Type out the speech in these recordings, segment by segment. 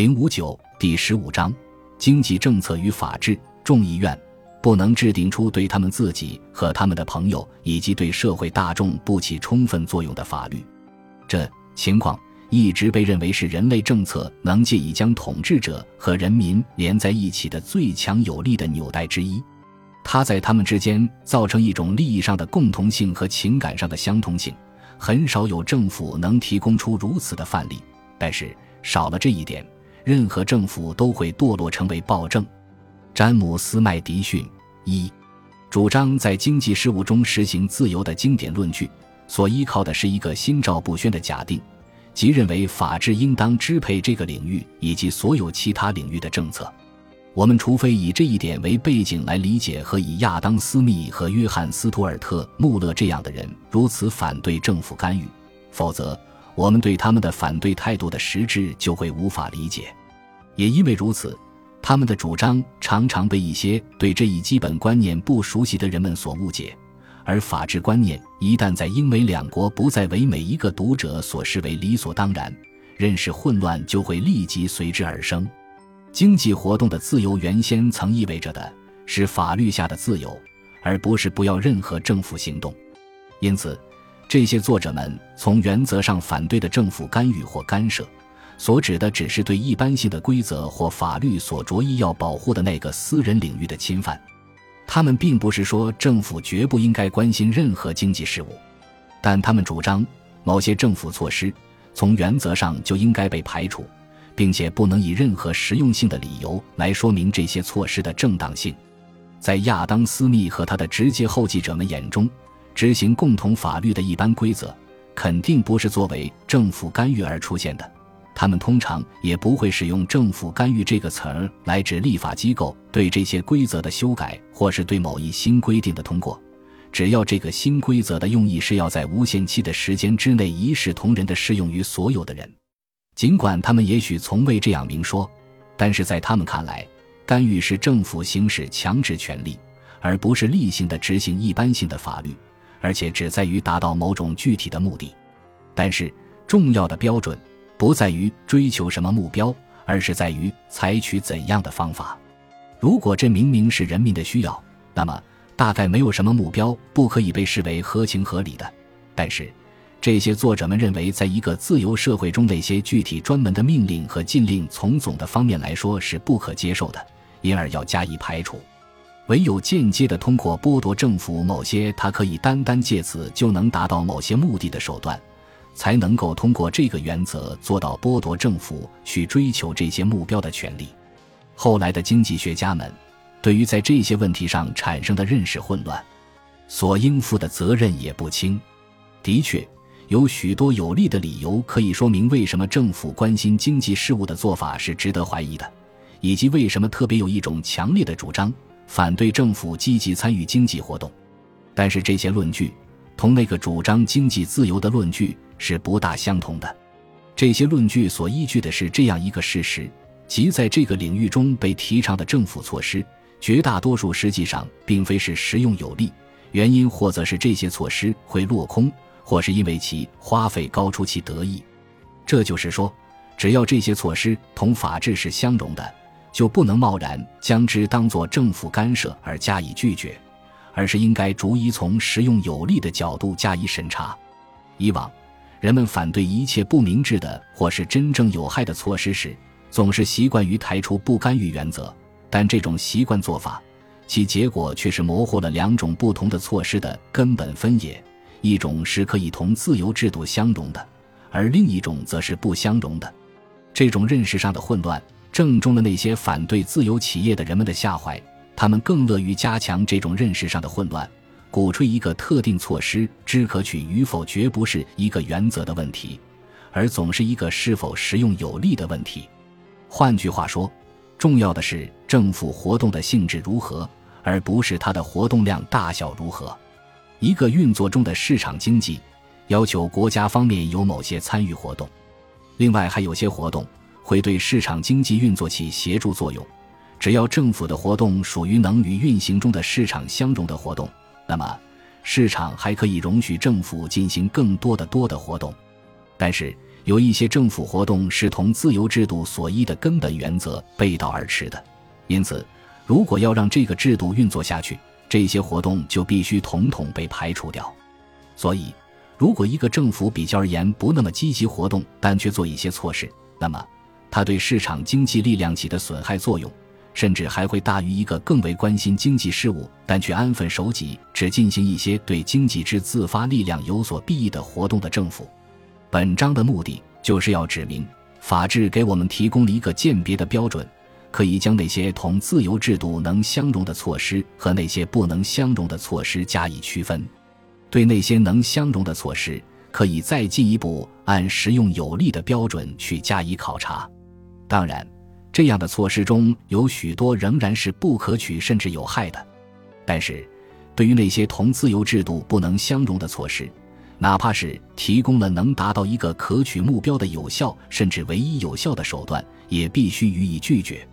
零五九第十五章：经济政策与法治。众议院不能制定出对他们自己和他们的朋友以及对社会大众不起充分作用的法律。这情况一直被认为是人类政策能借以将统治者和人民连在一起的最强有力的纽带之一。它在他们之间造成一种利益上的共同性和情感上的相通性。很少有政府能提供出如此的范例，但是少了这一点。任何政府都会堕落成为暴政。詹姆斯·麦迪逊一主张在经济事务中实行自由的经典论据，所依靠的是一个心照不宣的假定，即认为法治应当支配这个领域以及所有其他领域的政策。我们除非以这一点为背景来理解和以亚当·斯密和约翰·斯图尔特·穆勒这样的人如此反对政府干预，否则。我们对他们的反对态度的实质就会无法理解，也因为如此，他们的主张常常被一些对这一基本观念不熟悉的人们所误解。而法治观念一旦在英美两国不再为每一个读者所视为理所当然，认识混乱就会立即随之而生。经济活动的自由原先曾意味着的是法律下的自由，而不是不要任何政府行动。因此。这些作者们从原则上反对的政府干预或干涉，所指的只是对一般性的规则或法律所着意要保护的那个私人领域的侵犯。他们并不是说政府绝不应该关心任何经济事务，但他们主张某些政府措施从原则上就应该被排除，并且不能以任何实用性的理由来说明这些措施的正当性。在亚当·斯密和他的直接后继者们眼中。执行共同法律的一般规则，肯定不是作为政府干预而出现的。他们通常也不会使用“政府干预”这个词儿来指立法机构对这些规则的修改，或是对某一新规定的通过。只要这个新规则的用意是要在无限期的时间之内一视同仁地适用于所有的人，尽管他们也许从未这样明说，但是在他们看来，干预是政府行使强制权力，而不是例行的执行一般性的法律。而且只在于达到某种具体的目的，但是重要的标准不在于追求什么目标，而是在于采取怎样的方法。如果这明明是人民的需要，那么大概没有什么目标不可以被视为合情合理的。但是这些作者们认为，在一个自由社会中，那些具体专门的命令和禁令，从总的方面来说是不可接受的，因而要加以排除。唯有间接的通过剥夺政府某些他可以单单借此就能达到某些目的的手段，才能够通过这个原则做到剥夺政府去追求这些目标的权利。后来的经济学家们对于在这些问题上产生的认识混乱，所应负的责任也不轻。的确，有许多有力的理由可以说明为什么政府关心经济事务的做法是值得怀疑的，以及为什么特别有一种强烈的主张。反对政府积极参与经济活动，但是这些论据同那个主张经济自由的论据是不大相同的。这些论据所依据的是这样一个事实：即在这个领域中被提倡的政府措施，绝大多数实际上并非是实用有利。原因或则是这些措施会落空，或是因为其花费高出其得意。这就是说，只要这些措施同法治是相容的。就不能贸然将之当作政府干涉而加以拒绝，而是应该逐一从实用有利的角度加以审查。以往，人们反对一切不明智的或是真正有害的措施时，总是习惯于抬出不干预原则，但这种习惯做法，其结果却是模糊了两种不同的措施的根本分野：一种是可以同自由制度相容的，而另一种则是不相容的。这种认识上的混乱。正中了那些反对自由企业的人们的下怀，他们更乐于加强这种认识上的混乱，鼓吹一个特定措施之可取与否，绝不是一个原则的问题，而总是一个是否实用有利的问题。换句话说，重要的是政府活动的性质如何，而不是它的活动量大小如何。一个运作中的市场经济，要求国家方面有某些参与活动，另外还有些活动。会对市场经济运作起协助作用。只要政府的活动属于能与运行中的市场相容的活动，那么市场还可以容许政府进行更多的多的活动。但是，有一些政府活动是同自由制度所依的根本原则背道而驰的，因此，如果要让这个制度运作下去，这些活动就必须统统被排除掉。所以，如果一个政府比较而言不那么积极活动，但却做一些措施，那么它对市场经济力量起的损害作用，甚至还会大于一个更为关心经济事务但却安分守己、只进行一些对经济之自发力量有所裨益的活动的政府。本章的目的就是要指明，法治给我们提供了一个鉴别的标准，可以将那些同自由制度能相容的措施和那些不能相容的措施加以区分。对那些能相容的措施，可以再进一步按实用有利的标准去加以考察。当然，这样的措施中有许多仍然是不可取甚至有害的。但是，对于那些同自由制度不能相容的措施，哪怕是提供了能达到一个可取目标的有效甚至唯一有效的手段，也必须予以拒绝。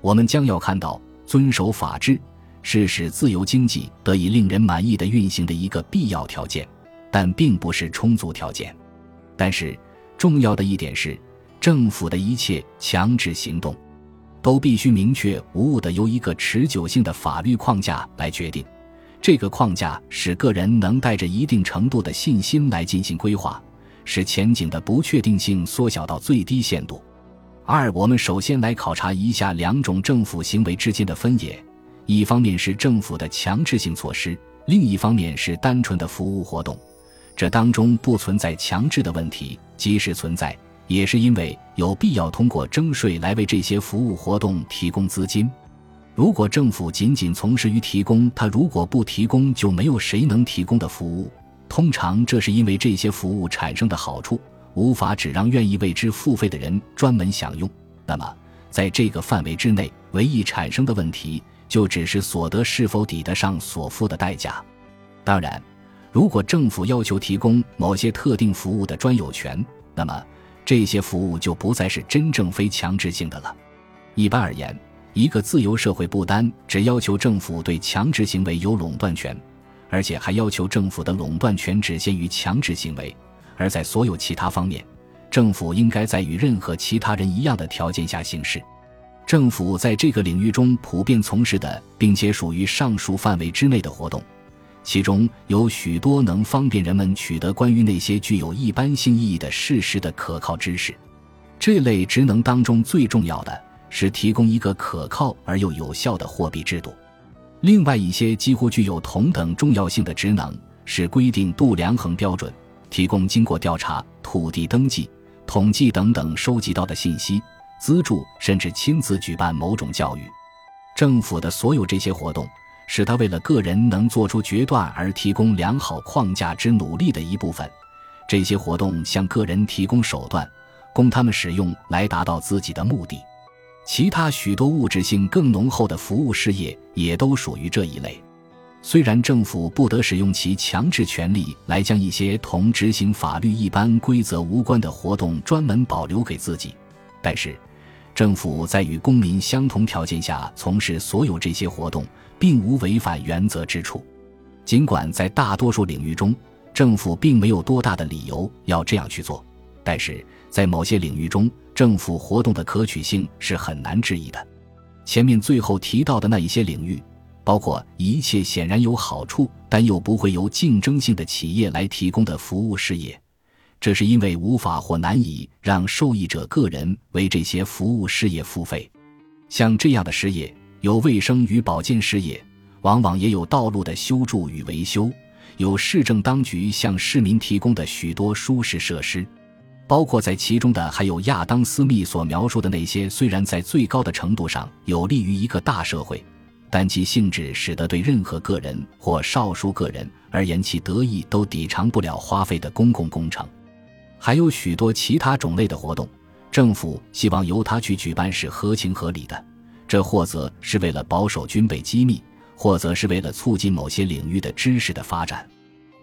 我们将要看到，遵守法治是使自由经济得以令人满意的运行的一个必要条件，但并不是充足条件。但是，重要的一点是，政府的一切强制行动，都必须明确无误的由一个持久性的法律框架来决定。这个框架使个人能带着一定程度的信心来进行规划，使前景的不确定性缩小到最低限度。二，我们首先来考察一下两种政府行为之间的分野：一方面是政府的强制性措施，另一方面是单纯的服务活动。这当中不存在强制的问题，即使存在，也是因为有必要通过征税来为这些服务活动提供资金。如果政府仅仅从事于提供，他如果不提供，就没有谁能提供的服务。通常这是因为这些服务产生的好处无法只让愿意为之付费的人专门享用。那么，在这个范围之内，唯一产生的问题就只是所得是否抵得上所付的代价。当然，如果政府要求提供某些特定服务的专有权，那么这些服务就不再是真正非强制性的了。一般而言。一个自由社会不单只要求政府对强制行为有垄断权，而且还要求政府的垄断权只限于强制行为，而在所有其他方面，政府应该在与任何其他人一样的条件下行事。政府在这个领域中普遍从事的，并且属于上述范围之内的活动，其中有许多能方便人们取得关于那些具有一般性意义的事实的可靠知识。这类职能当中最重要的。是提供一个可靠而又有效的货币制度。另外一些几乎具有同等重要性的职能是规定度量衡标准、提供经过调查、土地登记、统计等等收集到的信息、资助甚至亲自举办某种教育。政府的所有这些活动，是他为了个人能做出决断而提供良好框架之努力的一部分。这些活动向个人提供手段，供他们使用来达到自己的目的。其他许多物质性更浓厚的服务事业也都属于这一类。虽然政府不得使用其强制权力来将一些同执行法律一般规则无关的活动专门保留给自己，但是政府在与公民相同条件下从事所有这些活动，并无违反原则之处。尽管在大多数领域中，政府并没有多大的理由要这样去做，但是在某些领域中，政府活动的可取性是很难质疑的。前面最后提到的那一些领域，包括一切显然有好处但又不会由竞争性的企业来提供的服务事业，这是因为无法或难以让受益者个人为这些服务事业付费。像这样的事业，有卫生与保健事业，往往也有道路的修筑与维修，有市政当局向市民提供的许多舒适设施。包括在其中的还有亚当·斯密所描述的那些，虽然在最高的程度上有利于一个大社会，但其性质使得对任何个人或少数个人而言，其得意都抵偿不了花费的公共工程。还有许多其他种类的活动，政府希望由他去举办是合情合理的，这或则是为了保守军备机密，或则是为了促进某些领域的知识的发展。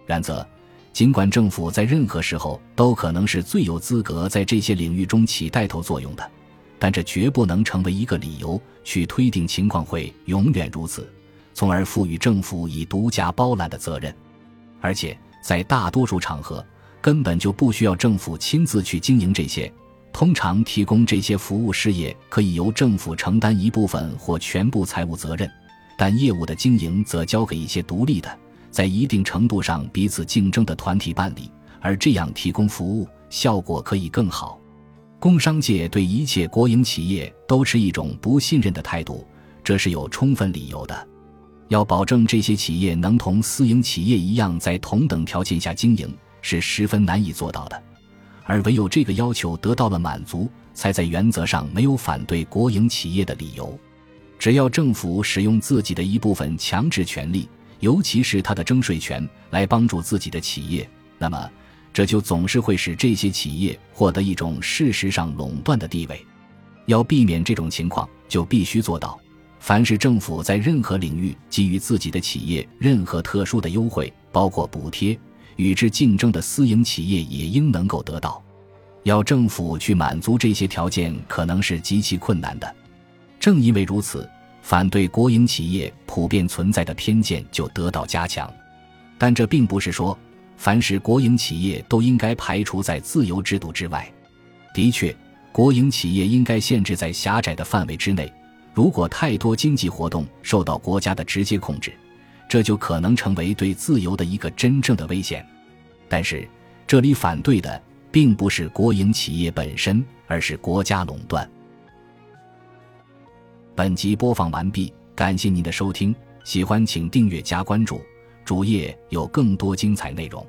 然则。尽管政府在任何时候都可能是最有资格在这些领域中起带头作用的，但这绝不能成为一个理由去推定情况会永远如此，从而赋予政府以独家包揽的责任。而且在大多数场合，根本就不需要政府亲自去经营这些。通常提供这些服务事业可以由政府承担一部分或全部财务责任，但业务的经营则交给一些独立的、在一定程度上彼此竞争的团体办理，而这样提供服务效果可以更好。工商界对一切国营企业都持一种不信任的态度，这是有充分理由的。要保证这些企业能同私营企业一样在同等条件下经营，是十分难以做到的。而唯有这个要求得到了满足，才在原则上没有反对国营企业的理由。只要政府使用自己的一部分强制权力，尤其是他的征税权，来帮助自己的企业，那么这就总是会使这些企业获得一种事实上垄断的地位。要避免这种情况，就必须做到：凡是政府在任何领域给予自己的企业任何特殊的优惠，包括补贴。与之竞争的私营企业也应能够得到。要政府去满足这些条件，可能是极其困难的。正因为如此，反对国营企业普遍存在的偏见就得到加强。但这并不是说，凡是国营企业都应该排除在自由制度之外。的确，国营企业应该限制在狭窄的范围之内。如果太多经济活动受到国家的直接控制，这就可能成为对自由的一个真正的危险，但是这里反对的并不是国营企业本身，而是国家垄断。本集播放完毕，感谢您的收听，喜欢请订阅加关注，主页有更多精彩内容。